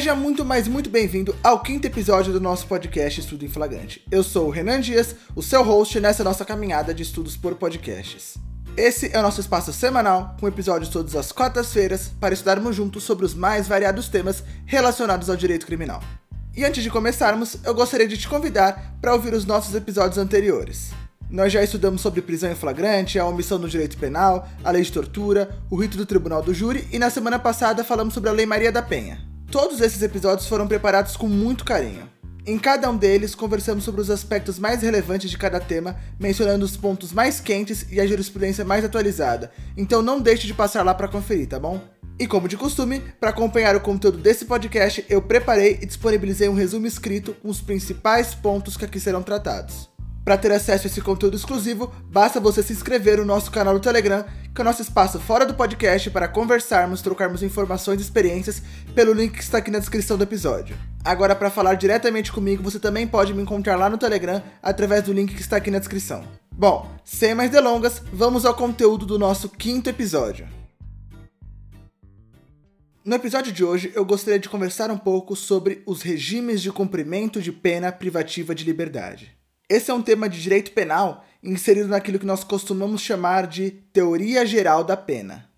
Seja muito, mais muito bem-vindo ao quinto episódio do nosso podcast Estudo em Flagrante. Eu sou o Renan Dias, o seu host nessa nossa caminhada de estudos por podcasts. Esse é o nosso espaço semanal, com episódios todas as quartas-feiras, para estudarmos juntos sobre os mais variados temas relacionados ao direito criminal. E antes de começarmos, eu gostaria de te convidar para ouvir os nossos episódios anteriores. Nós já estudamos sobre prisão em flagrante, a omissão no direito penal, a lei de tortura, o rito do tribunal do júri e na semana passada falamos sobre a Lei Maria da Penha. Todos esses episódios foram preparados com muito carinho. Em cada um deles, conversamos sobre os aspectos mais relevantes de cada tema, mencionando os pontos mais quentes e a jurisprudência mais atualizada. Então não deixe de passar lá para conferir, tá bom? E como de costume, para acompanhar o conteúdo desse podcast, eu preparei e disponibilizei um resumo escrito com os principais pontos que aqui serão tratados. Para ter acesso a esse conteúdo exclusivo, basta você se inscrever no nosso canal do Telegram, que é o nosso espaço fora do podcast para conversarmos, trocarmos informações e experiências pelo link que está aqui na descrição do episódio. Agora, para falar diretamente comigo, você também pode me encontrar lá no Telegram através do link que está aqui na descrição. Bom, sem mais delongas, vamos ao conteúdo do nosso quinto episódio. No episódio de hoje, eu gostaria de conversar um pouco sobre os regimes de cumprimento de pena privativa de liberdade. Esse é um tema de direito penal inserido naquilo que nós costumamos chamar de teoria geral da pena.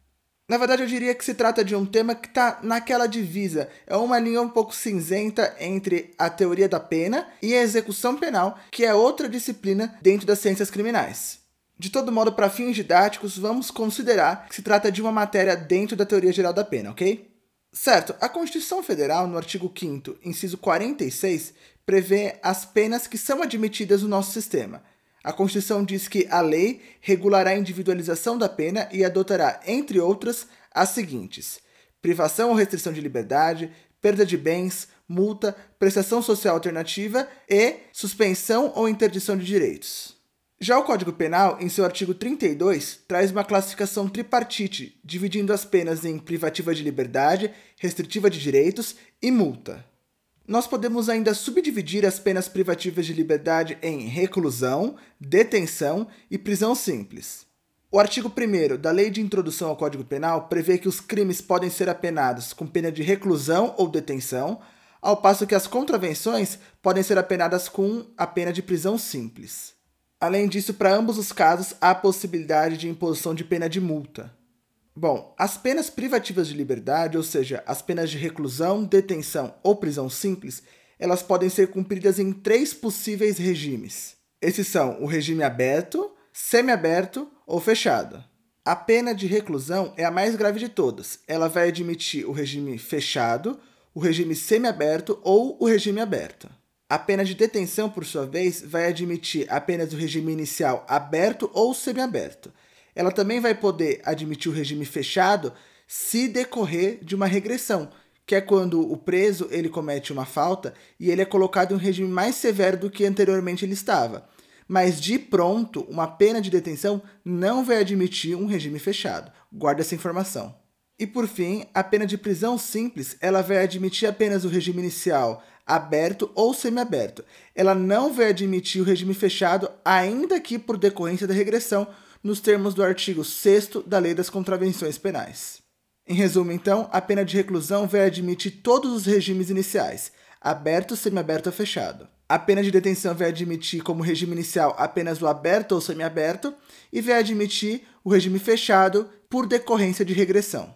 Na verdade, eu diria que se trata de um tema que está naquela divisa, é uma linha um pouco cinzenta entre a teoria da pena e a execução penal, que é outra disciplina dentro das ciências criminais. De todo modo, para fins didáticos, vamos considerar que se trata de uma matéria dentro da teoria geral da pena, ok? Certo, a Constituição Federal, no artigo 5, inciso 46, prevê as penas que são admitidas no nosso sistema. A Constituição diz que a lei regulará a individualização da pena e adotará, entre outras, as seguintes: privação ou restrição de liberdade, perda de bens, multa, prestação social alternativa e suspensão ou interdição de direitos. Já o Código Penal, em seu artigo 32, traz uma classificação tripartite, dividindo as penas em privativa de liberdade, restritiva de direitos e multa. Nós podemos ainda subdividir as penas privativas de liberdade em reclusão, detenção e prisão simples. O artigo 1 da Lei de Introdução ao Código Penal prevê que os crimes podem ser apenados com pena de reclusão ou detenção, ao passo que as contravenções podem ser apenadas com a pena de prisão simples. Além disso, para ambos os casos, há a possibilidade de imposição de pena de multa. Bom, as penas privativas de liberdade, ou seja, as penas de reclusão, detenção ou prisão simples, elas podem ser cumpridas em três possíveis regimes. Esses são o regime aberto, semiaberto ou fechado. A pena de reclusão é a mais grave de todas. Ela vai admitir o regime fechado, o regime semiaberto ou o regime aberto. A pena de detenção, por sua vez, vai admitir apenas o regime inicial aberto ou semiaberto ela também vai poder admitir o regime fechado se decorrer de uma regressão, que é quando o preso ele comete uma falta e ele é colocado em um regime mais severo do que anteriormente ele estava. Mas de pronto, uma pena de detenção não vai admitir um regime fechado. Guarda essa informação. E por fim, a pena de prisão simples, ela vai admitir apenas o regime inicial aberto ou semiaberto. Ela não vai admitir o regime fechado, ainda que por decorrência da regressão, nos termos do artigo 6 da Lei das Contravenções Penais. Em resumo, então, a pena de reclusão vai admitir todos os regimes iniciais, aberto, semiaberto ou fechado. A pena de detenção vai admitir como regime inicial apenas o aberto ou semiaberto e vai admitir o regime fechado por decorrência de regressão.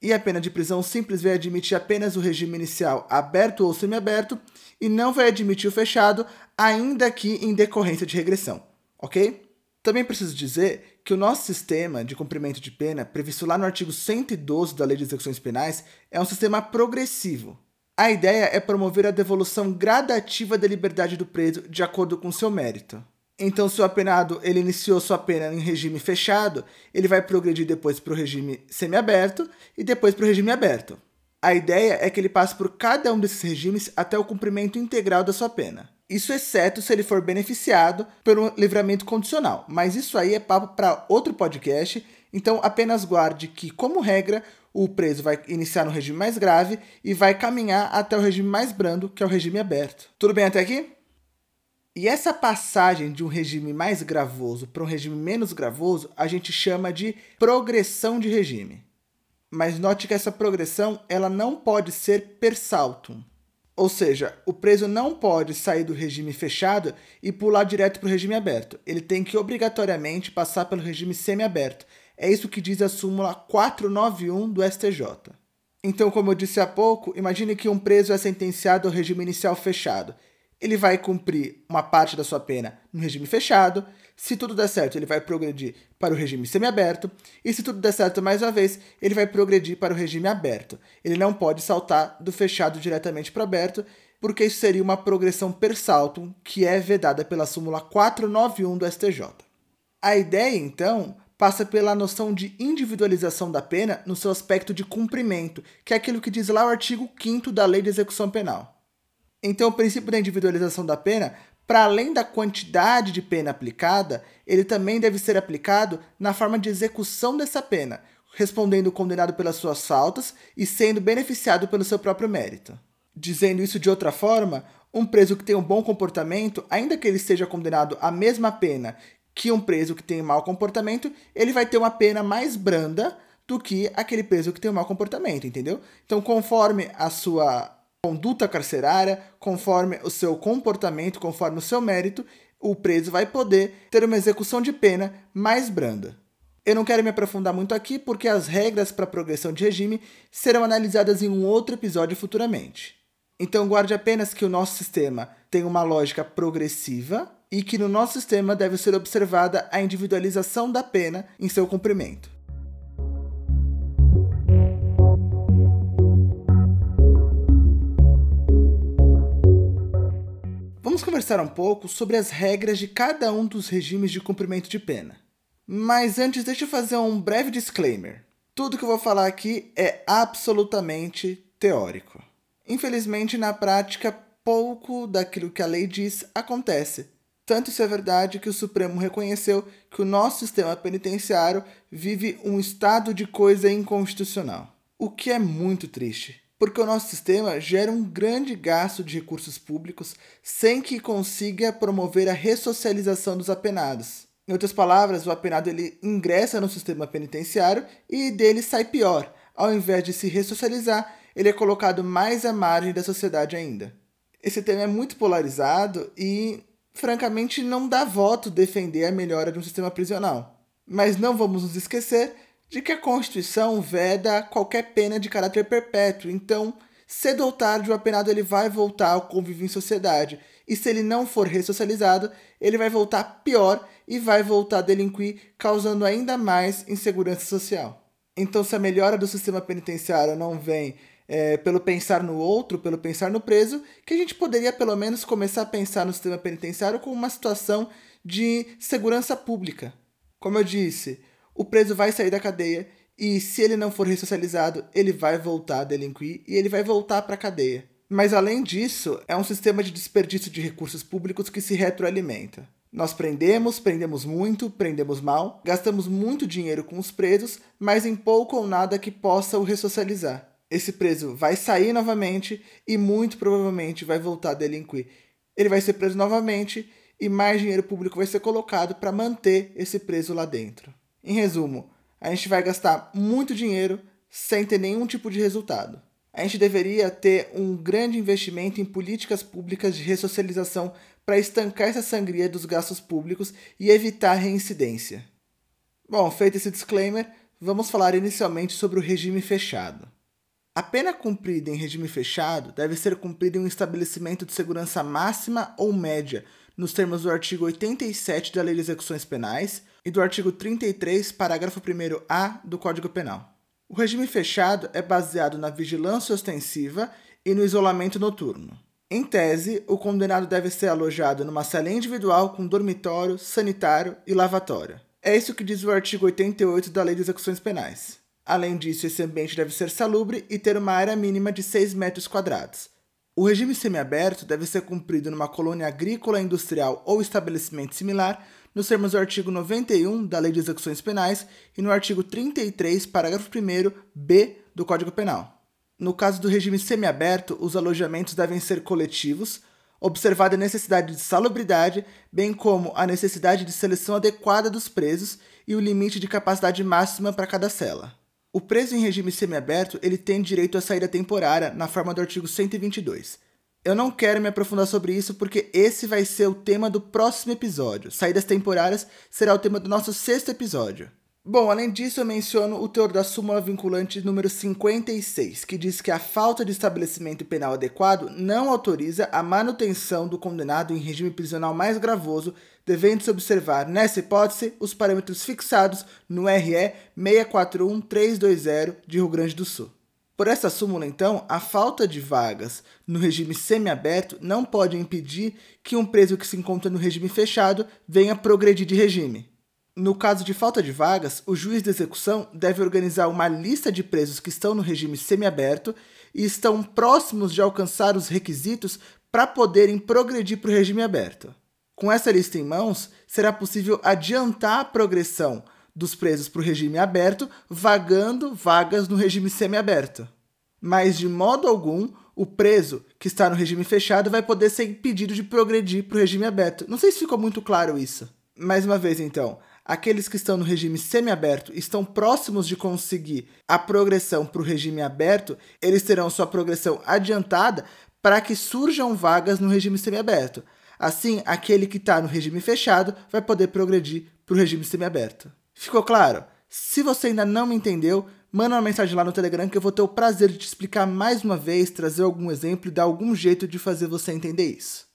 E a pena de prisão simples vai admitir apenas o regime inicial aberto ou semiaberto e não vai admitir o fechado, ainda que em decorrência de regressão, ok? Também preciso dizer que o nosso sistema de cumprimento de pena, previsto lá no artigo 112 da Lei de Execuções Penais, é um sistema progressivo. A ideia é promover a devolução gradativa da liberdade do preso de acordo com seu mérito. Então, se o apenado ele iniciou sua pena em regime fechado, ele vai progredir depois para o regime semiaberto e depois para o regime aberto. A ideia é que ele passe por cada um desses regimes até o cumprimento integral da sua pena. Isso exceto se ele for beneficiado pelo livramento condicional. Mas isso aí é papo para outro podcast. Então apenas guarde que, como regra, o preso vai iniciar no regime mais grave e vai caminhar até o regime mais brando, que é o regime aberto. Tudo bem até aqui? E essa passagem de um regime mais gravoso para um regime menos gravoso, a gente chama de progressão de regime. mas note que essa progressão ela não pode ser per saltum. Ou seja, o preso não pode sair do regime fechado e pular direto para o regime aberto. Ele tem que obrigatoriamente passar pelo regime semiaberto. É isso que diz a súmula 491 do STJ. Então, como eu disse há pouco, imagine que um preso é sentenciado ao regime inicial fechado. Ele vai cumprir uma parte da sua pena no regime fechado. Se tudo der certo, ele vai progredir para o regime semiaberto. E se tudo der certo mais uma vez, ele vai progredir para o regime aberto. Ele não pode saltar do fechado diretamente para o aberto, porque isso seria uma progressão per saltum, que é vedada pela súmula 491 do STJ. A ideia, então, passa pela noção de individualização da pena no seu aspecto de cumprimento, que é aquilo que diz lá o artigo 5 da Lei de Execução Penal. Então, o princípio da individualização da pena, para além da quantidade de pena aplicada, ele também deve ser aplicado na forma de execução dessa pena, respondendo o condenado pelas suas faltas e sendo beneficiado pelo seu próprio mérito. Dizendo isso de outra forma, um preso que tem um bom comportamento, ainda que ele seja condenado à mesma pena que um preso que tem mau comportamento, ele vai ter uma pena mais branda do que aquele preso que tem um mau comportamento, entendeu? Então, conforme a sua conduta carcerária, conforme o seu comportamento, conforme o seu mérito, o preso vai poder ter uma execução de pena mais branda. Eu não quero me aprofundar muito aqui porque as regras para progressão de regime serão analisadas em um outro episódio futuramente. Então guarde apenas que o nosso sistema tem uma lógica progressiva e que no nosso sistema deve ser observada a individualização da pena em seu cumprimento. Vamos conversar um pouco sobre as regras de cada um dos regimes de cumprimento de pena. Mas antes, deixa eu fazer um breve disclaimer. Tudo que eu vou falar aqui é absolutamente teórico. Infelizmente, na prática, pouco daquilo que a lei diz acontece, tanto isso é verdade que o Supremo reconheceu que o nosso sistema penitenciário vive um estado de coisa inconstitucional. O que é muito triste, porque o nosso sistema gera um grande gasto de recursos públicos sem que consiga promover a ressocialização dos apenados. Em outras palavras, o apenado ele ingressa no sistema penitenciário e dele sai pior. Ao invés de se ressocializar, ele é colocado mais à margem da sociedade ainda. Esse tema é muito polarizado e francamente, não dá voto defender a melhora de um sistema prisional. Mas não vamos nos esquecer de que a Constituição veda qualquer pena de caráter perpétuo, então, cedo ou tarde, o apenado ele vai voltar ao convívio em sociedade. E se ele não for ressocializado, ele vai voltar pior e vai voltar a delinquir, causando ainda mais insegurança social. Então, se a melhora do sistema penitenciário não vem é, pelo pensar no outro, pelo pensar no preso, que a gente poderia pelo menos começar a pensar no sistema penitenciário como uma situação de segurança pública. Como eu disse, o preso vai sair da cadeia e se ele não for ressocializado, ele vai voltar a delinquir e ele vai voltar para a cadeia. Mas além disso, é um sistema de desperdício de recursos públicos que se retroalimenta. Nós prendemos, prendemos muito, prendemos mal, gastamos muito dinheiro com os presos, mas em pouco ou nada que possa o ressocializar esse preso vai sair novamente e muito provavelmente vai voltar a delinquir. Ele vai ser preso novamente e mais dinheiro público vai ser colocado para manter esse preso lá dentro. Em resumo, a gente vai gastar muito dinheiro sem ter nenhum tipo de resultado. A gente deveria ter um grande investimento em políticas públicas de ressocialização para estancar essa sangria dos gastos públicos e evitar reincidência. Bom, feito esse disclaimer, vamos falar inicialmente sobre o regime fechado. A pena cumprida em regime fechado deve ser cumprida em um estabelecimento de segurança máxima ou média, nos termos do artigo 87 da Lei de Execuções Penais e do artigo 33, parágrafo 1A do Código Penal. O regime fechado é baseado na vigilância ostensiva e no isolamento noturno. Em tese, o condenado deve ser alojado numa cela individual com dormitório, sanitário e lavatório. É isso que diz o artigo 88 da Lei de Execuções Penais. Além disso, esse ambiente deve ser salubre e ter uma área mínima de 6 metros quadrados. O regime semiaberto deve ser cumprido numa colônia agrícola, industrial ou estabelecimento similar, nos termos do artigo 91 da Lei de Execuções Penais e no artigo 33, parágrafo 1 b do Código Penal. No caso do regime semiaberto, os alojamentos devem ser coletivos, observada a necessidade de salubridade, bem como a necessidade de seleção adequada dos presos e o limite de capacidade máxima para cada cela. O preso em regime semiaberto, ele tem direito à saída temporária na forma do artigo 122. Eu não quero me aprofundar sobre isso porque esse vai ser o tema do próximo episódio. Saídas temporárias será o tema do nosso sexto episódio. Bom, além disso, eu menciono o teor da súmula vinculante número 56, que diz que a falta de estabelecimento penal adequado não autoriza a manutenção do condenado em regime prisional mais gravoso, devendo-se observar, nessa hipótese, os parâmetros fixados no RE 641320 de Rio Grande do Sul. Por essa súmula, então, a falta de vagas no regime semiaberto não pode impedir que um preso que se encontra no regime fechado venha progredir de regime. No caso de falta de vagas, o juiz de execução deve organizar uma lista de presos que estão no regime semiaberto e estão próximos de alcançar os requisitos para poderem progredir para o regime aberto. Com essa lista em mãos, será possível adiantar a progressão dos presos para o regime aberto, vagando vagas no regime semiaberto. Mas, de modo algum, o preso que está no regime fechado vai poder ser impedido de progredir para o regime aberto. Não sei se ficou muito claro isso. Mais uma vez, então, aqueles que estão no regime semiaberto estão próximos de conseguir a progressão para o regime aberto, eles terão sua progressão adiantada para que surjam vagas no regime semiaberto. Assim, aquele que está no regime fechado vai poder progredir para o regime semiaberto. Ficou claro? Se você ainda não me entendeu, manda uma mensagem lá no Telegram que eu vou ter o prazer de te explicar mais uma vez, trazer algum exemplo e dar algum jeito de fazer você entender isso.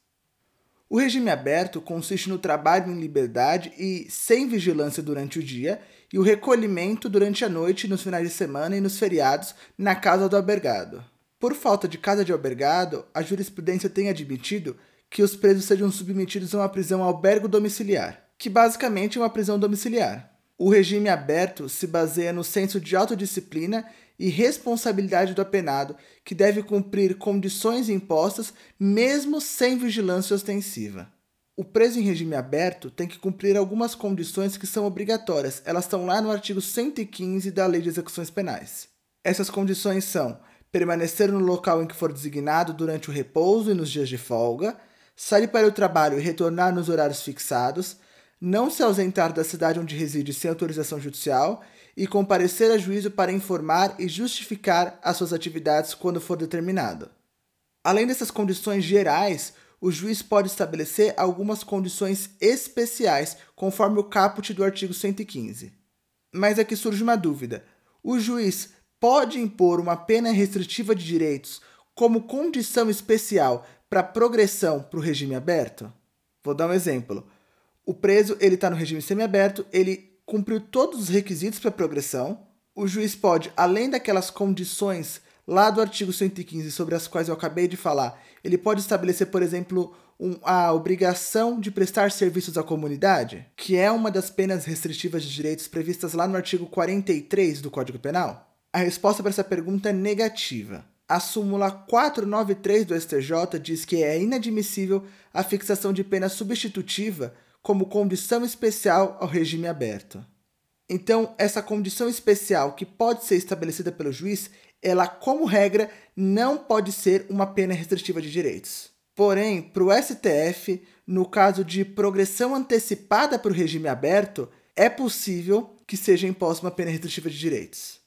O regime aberto consiste no trabalho em liberdade e sem vigilância durante o dia e o recolhimento durante a noite, nos finais de semana e nos feriados na casa do albergado. Por falta de casa de albergado, a jurisprudência tem admitido que os presos sejam submetidos a uma prisão albergo domiciliar, que basicamente é uma prisão domiciliar. O regime aberto se baseia no senso de autodisciplina e responsabilidade do apenado, que deve cumprir condições impostas mesmo sem vigilância ostensiva. O preso em regime aberto tem que cumprir algumas condições que são obrigatórias. Elas estão lá no artigo 115 da Lei de Execuções Penais. Essas condições são permanecer no local em que for designado durante o repouso e nos dias de folga, sair para o trabalho e retornar nos horários fixados, não se ausentar da cidade onde reside sem autorização judicial e comparecer a juízo para informar e justificar as suas atividades quando for determinado. Além dessas condições gerais, o juiz pode estabelecer algumas condições especiais, conforme o caput do artigo 115. Mas aqui surge uma dúvida: o juiz pode impor uma pena restritiva de direitos como condição especial para progressão para o regime aberto? Vou dar um exemplo. O preso ele está no regime semiaberto, ele cumpriu todos os requisitos para progressão, o juiz pode, além daquelas condições lá do artigo 115 sobre as quais eu acabei de falar, ele pode estabelecer, por exemplo, um, a obrigação de prestar serviços à comunidade, que é uma das penas restritivas de direitos previstas lá no artigo 43 do Código Penal? A resposta para essa pergunta é negativa. A súmula 493 do STJ diz que é inadmissível a fixação de pena substitutiva como condição especial ao regime aberto. Então, essa condição especial que pode ser estabelecida pelo juiz, ela, como regra, não pode ser uma pena restritiva de direitos. Porém, para o STF, no caso de progressão antecipada para o regime aberto, é possível que seja imposta uma pena restritiva de direitos.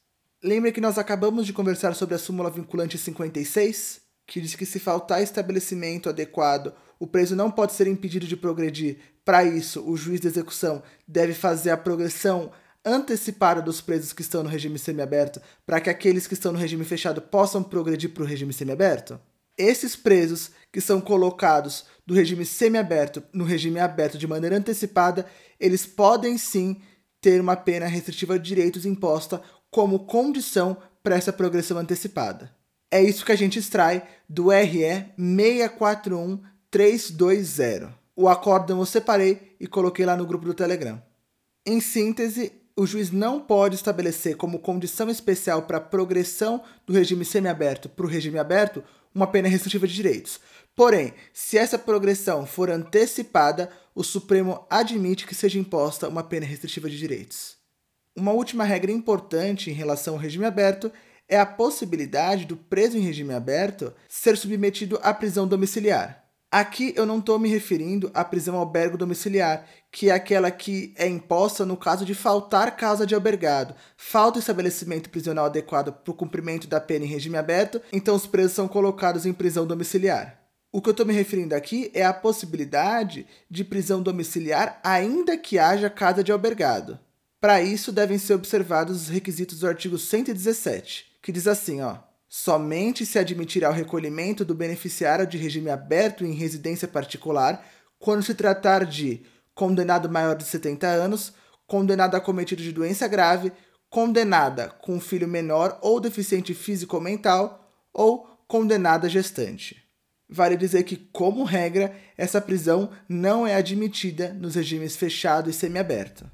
Lembre que nós acabamos de conversar sobre a súmula vinculante 56, que diz que se faltar estabelecimento adequado, o preso não pode ser impedido de progredir. Para isso, o juiz de execução deve fazer a progressão antecipada dos presos que estão no regime semiaberto, para que aqueles que estão no regime fechado possam progredir para o regime semiaberto. Esses presos que são colocados do regime semiaberto no regime aberto de maneira antecipada, eles podem sim ter uma pena restritiva de direitos imposta como condição para essa progressão antecipada. É isso que a gente extrai do RE 641320. O acórdão eu separei e coloquei lá no grupo do Telegram. Em síntese, o juiz não pode estabelecer como condição especial para a progressão do regime semiaberto para o regime aberto uma pena restritiva de direitos. Porém, se essa progressão for antecipada, o Supremo admite que seja imposta uma pena restritiva de direitos. Uma última regra importante em relação ao regime aberto é a possibilidade do preso em regime aberto ser submetido à prisão domiciliar. Aqui eu não estou me referindo à prisão albergo domiciliar, que é aquela que é imposta no caso de faltar casa de albergado, falta estabelecimento prisional adequado para o cumprimento da pena em regime aberto, então os presos são colocados em prisão domiciliar. O que eu estou me referindo aqui é a possibilidade de prisão domiciliar, ainda que haja casa de albergado. Para isso, devem ser observados os requisitos do artigo 117, que diz assim, ó. Somente se admitirá o recolhimento do beneficiário de regime aberto em residência particular quando se tratar de condenado maior de 70 anos, condenado acometido de doença grave, condenada com filho menor ou deficiente físico ou mental, ou condenada gestante. Vale dizer que, como regra, essa prisão não é admitida nos regimes fechado e semiaberto.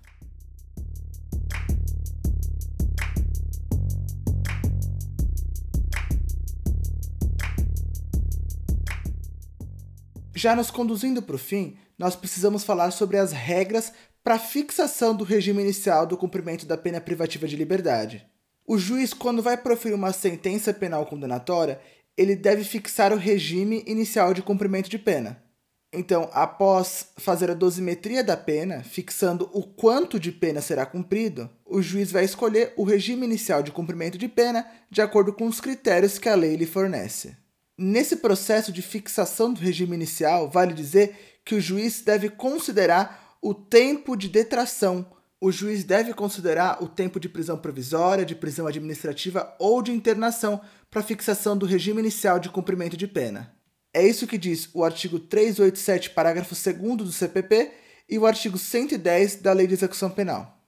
Já nos conduzindo para o fim, nós precisamos falar sobre as regras para fixação do regime inicial do cumprimento da pena privativa de liberdade. O juiz, quando vai proferir uma sentença penal condenatória, ele deve fixar o regime inicial de cumprimento de pena. Então, após fazer a dosimetria da pena, fixando o quanto de pena será cumprido, o juiz vai escolher o regime inicial de cumprimento de pena de acordo com os critérios que a lei lhe fornece. Nesse processo de fixação do regime inicial, vale dizer que o juiz deve considerar o tempo de detração. O juiz deve considerar o tempo de prisão provisória, de prisão administrativa ou de internação para fixação do regime inicial de cumprimento de pena. É isso que diz o artigo 387, parágrafo 2 do CPP e o artigo 110 da Lei de Execução Penal.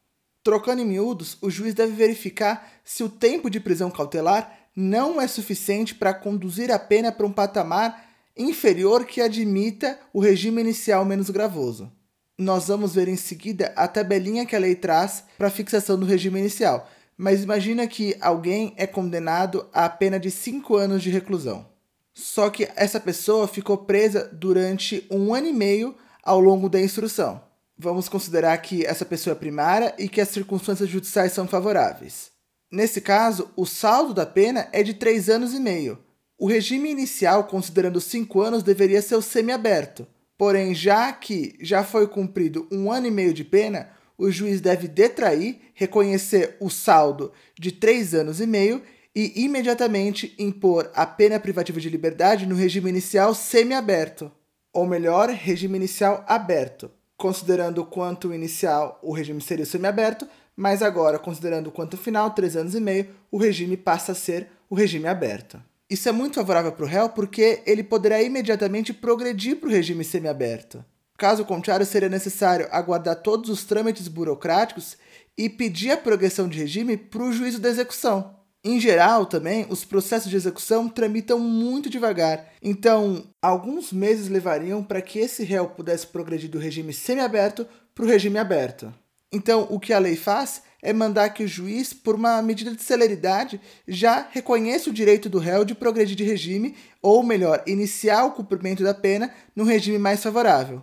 Trocando em miúdos, o juiz deve verificar se o tempo de prisão cautelar não é suficiente para conduzir a pena para um patamar inferior que admita o regime inicial menos gravoso. Nós vamos ver em seguida a tabelinha que a lei traz para a fixação do regime inicial, mas imagina que alguém é condenado a pena de 5 anos de reclusão. Só que essa pessoa ficou presa durante um ano e meio ao longo da instrução. Vamos considerar que essa pessoa é primária e que as circunstâncias judiciais são favoráveis. Nesse caso, o saldo da pena é de 3 anos e meio. O regime inicial, considerando 5 anos, deveria ser o semiaberto. Porém, já que já foi cumprido um ano e meio de pena, o juiz deve detrair, reconhecer o saldo de 3 anos e meio e imediatamente impor a pena privativa de liberdade no regime inicial semiaberto, ou melhor, regime inicial aberto, considerando quanto inicial o regime seria semiaberto, mas agora, considerando quanto final, três anos e meio, o regime passa a ser o regime aberto. Isso é muito favorável para o réu porque ele poderá imediatamente progredir para o regime semiaberto. Caso contrário, seria necessário aguardar todos os trâmites burocráticos e pedir a progressão de regime para o juízo da execução. Em geral, também, os processos de execução tramitam muito devagar, então alguns meses levariam para que esse réu pudesse progredir do regime semiaberto para o regime aberto. Então, o que a lei faz é mandar que o juiz, por uma medida de celeridade, já reconheça o direito do réu de progredir de regime, ou melhor, iniciar o cumprimento da pena no regime mais favorável.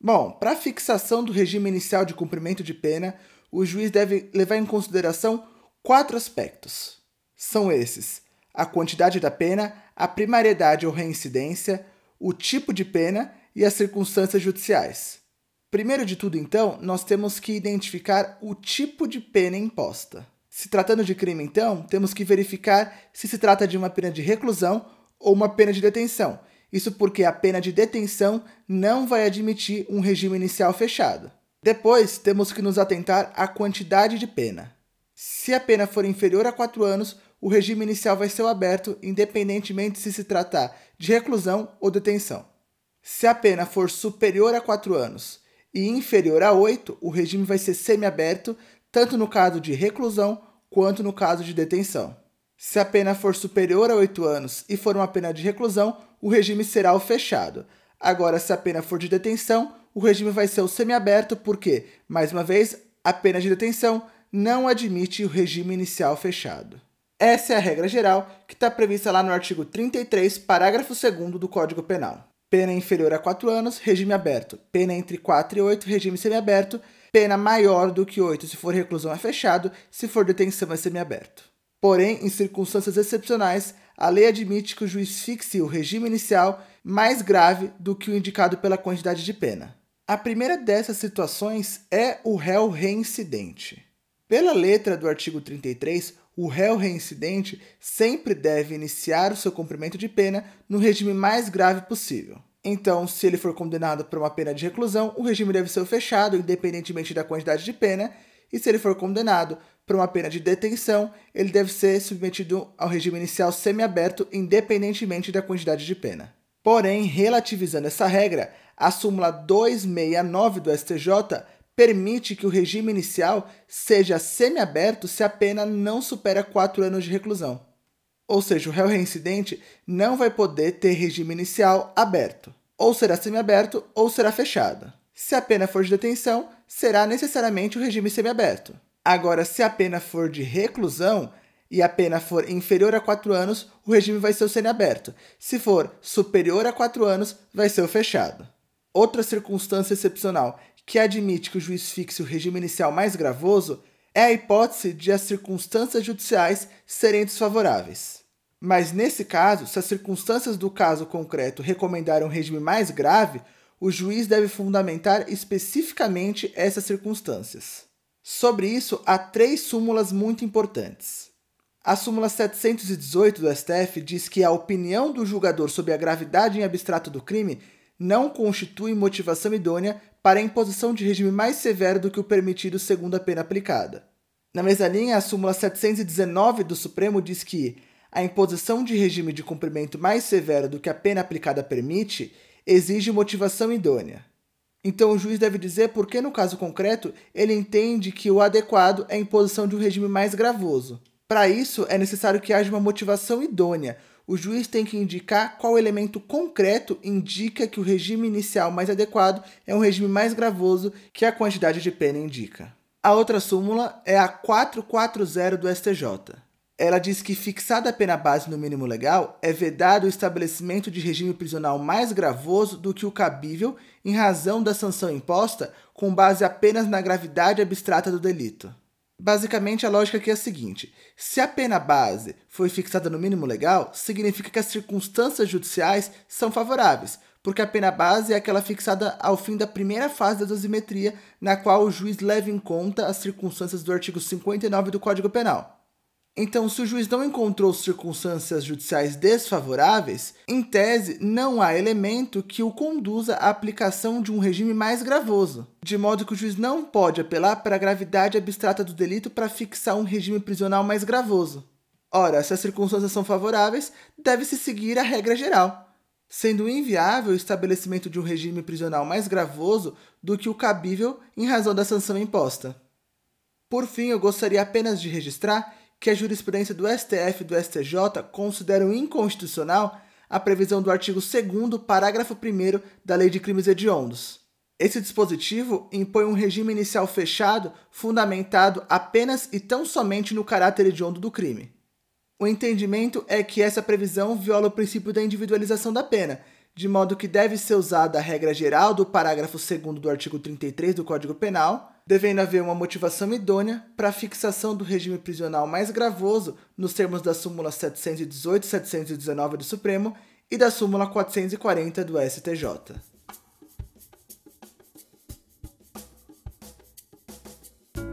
Bom, para a fixação do regime inicial de cumprimento de pena, o juiz deve levar em consideração quatro aspectos. São esses: a quantidade da pena, a primariedade ou reincidência, o tipo de pena e as circunstâncias judiciais. Primeiro de tudo, então, nós temos que identificar o tipo de pena imposta. Se tratando de crime, então, temos que verificar se se trata de uma pena de reclusão ou uma pena de detenção. Isso porque a pena de detenção não vai admitir um regime inicial fechado. Depois, temos que nos atentar à quantidade de pena. Se a pena for inferior a 4 anos, o regime inicial vai ser aberto, independentemente se se tratar de reclusão ou detenção. Se a pena for superior a 4 anos e inferior a 8, o regime vai ser semiaberto, tanto no caso de reclusão quanto no caso de detenção. Se a pena for superior a 8 anos e for uma pena de reclusão, o regime será o fechado. Agora, se a pena for de detenção, o regime vai ser o semiaberto, porque, mais uma vez, a pena de detenção não admite o regime inicial fechado. Essa é a regra geral que está prevista lá no artigo 33, parágrafo 2 do Código Penal. Pena inferior a 4 anos, regime aberto. Pena entre 4 e 8, regime semiaberto. Pena maior do que 8 se for reclusão é fechado, se for detenção é semiaberto. Porém, em circunstâncias excepcionais, a lei admite que o juiz fixe o regime inicial mais grave do que o indicado pela quantidade de pena. A primeira dessas situações é o réu reincidente. Pela letra do artigo 33, o réu reincidente sempre deve iniciar o seu cumprimento de pena no regime mais grave possível. Então, se ele for condenado por uma pena de reclusão, o regime deve ser fechado, independentemente da quantidade de pena, e se ele for condenado por uma pena de detenção, ele deve ser submetido ao regime inicial semiaberto, independentemente da quantidade de pena. Porém, relativizando essa regra, a súmula 269 do STJ permite que o regime inicial seja semiaberto se a pena não supera 4 anos de reclusão. Ou seja, o réu reincidente não vai poder ter regime inicial aberto. Ou será semiaberto ou será fechado. Se a pena for de detenção, será necessariamente o regime semiaberto. Agora, se a pena for de reclusão e a pena for inferior a 4 anos, o regime vai ser o semiaberto. Se for superior a 4 anos, vai ser o fechado. Outra circunstância excepcional que admite que o juiz fixe o regime inicial mais gravoso é a hipótese de as circunstâncias judiciais serem desfavoráveis. Mas nesse caso, se as circunstâncias do caso concreto recomendarem um regime mais grave, o juiz deve fundamentar especificamente essas circunstâncias. Sobre isso, há três súmulas muito importantes. A súmula 718 do STF diz que a opinião do julgador sobre a gravidade em abstrato do crime não constitui motivação idônea para a imposição de regime mais severo do que o permitido segundo a pena aplicada. Na mesma linha, a súmula 719 do Supremo diz que a imposição de regime de cumprimento mais severo do que a pena aplicada permite exige motivação idônea. Então o juiz deve dizer por que, no caso concreto, ele entende que o adequado é a imposição de um regime mais gravoso. Para isso, é necessário que haja uma motivação idônea, o juiz tem que indicar qual elemento concreto indica que o regime inicial mais adequado é um regime mais gravoso que a quantidade de pena indica. A outra súmula é a 440 do STJ. Ela diz que, fixada a pena base no mínimo legal, é vedado o estabelecimento de regime prisional mais gravoso do que o cabível em razão da sanção imposta com base apenas na gravidade abstrata do delito. Basicamente, a lógica aqui é a seguinte: se a pena base foi fixada no mínimo legal, significa que as circunstâncias judiciais são favoráveis, porque a pena base é aquela fixada ao fim da primeira fase da dosimetria, na qual o juiz leva em conta as circunstâncias do artigo 59 do Código Penal. Então, se o juiz não encontrou circunstâncias judiciais desfavoráveis, em tese não há elemento que o conduza à aplicação de um regime mais gravoso, de modo que o juiz não pode apelar para a gravidade abstrata do delito para fixar um regime prisional mais gravoso. Ora, se as circunstâncias são favoráveis, deve-se seguir a regra geral, sendo inviável o estabelecimento de um regime prisional mais gravoso do que o cabível em razão da sanção imposta. Por fim, eu gostaria apenas de registrar que a jurisprudência do STF e do STJ consideram inconstitucional a previsão do artigo 2 parágrafo 1 da Lei de Crimes Hediondos. Esse dispositivo impõe um regime inicial fechado fundamentado apenas e tão somente no caráter hediondo do crime. O entendimento é que essa previsão viola o princípio da individualização da pena, de modo que deve ser usada a regra geral do parágrafo 2 do artigo 33 do Código Penal, devendo haver uma motivação idônea para a fixação do regime prisional mais gravoso nos termos da súmula 718 e 719 do Supremo e da súmula 440 do STJ.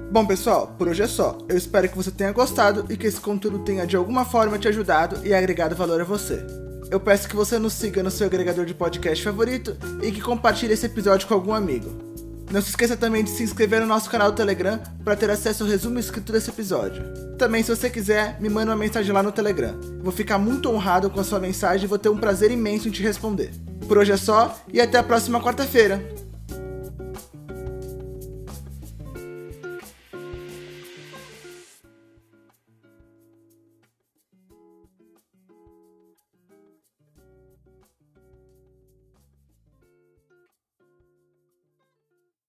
Bom, pessoal, por hoje é só. Eu espero que você tenha gostado e que esse conteúdo tenha de alguma forma te ajudado e agregado valor a você. Eu peço que você nos siga no seu agregador de podcast favorito e que compartilhe esse episódio com algum amigo. Não se esqueça também de se inscrever no nosso canal do Telegram para ter acesso ao resumo escrito desse episódio. Também, se você quiser, me manda uma mensagem lá no Telegram. vou ficar muito honrado com a sua mensagem e vou ter um prazer imenso em te responder. Por hoje é só e até a próxima quarta-feira.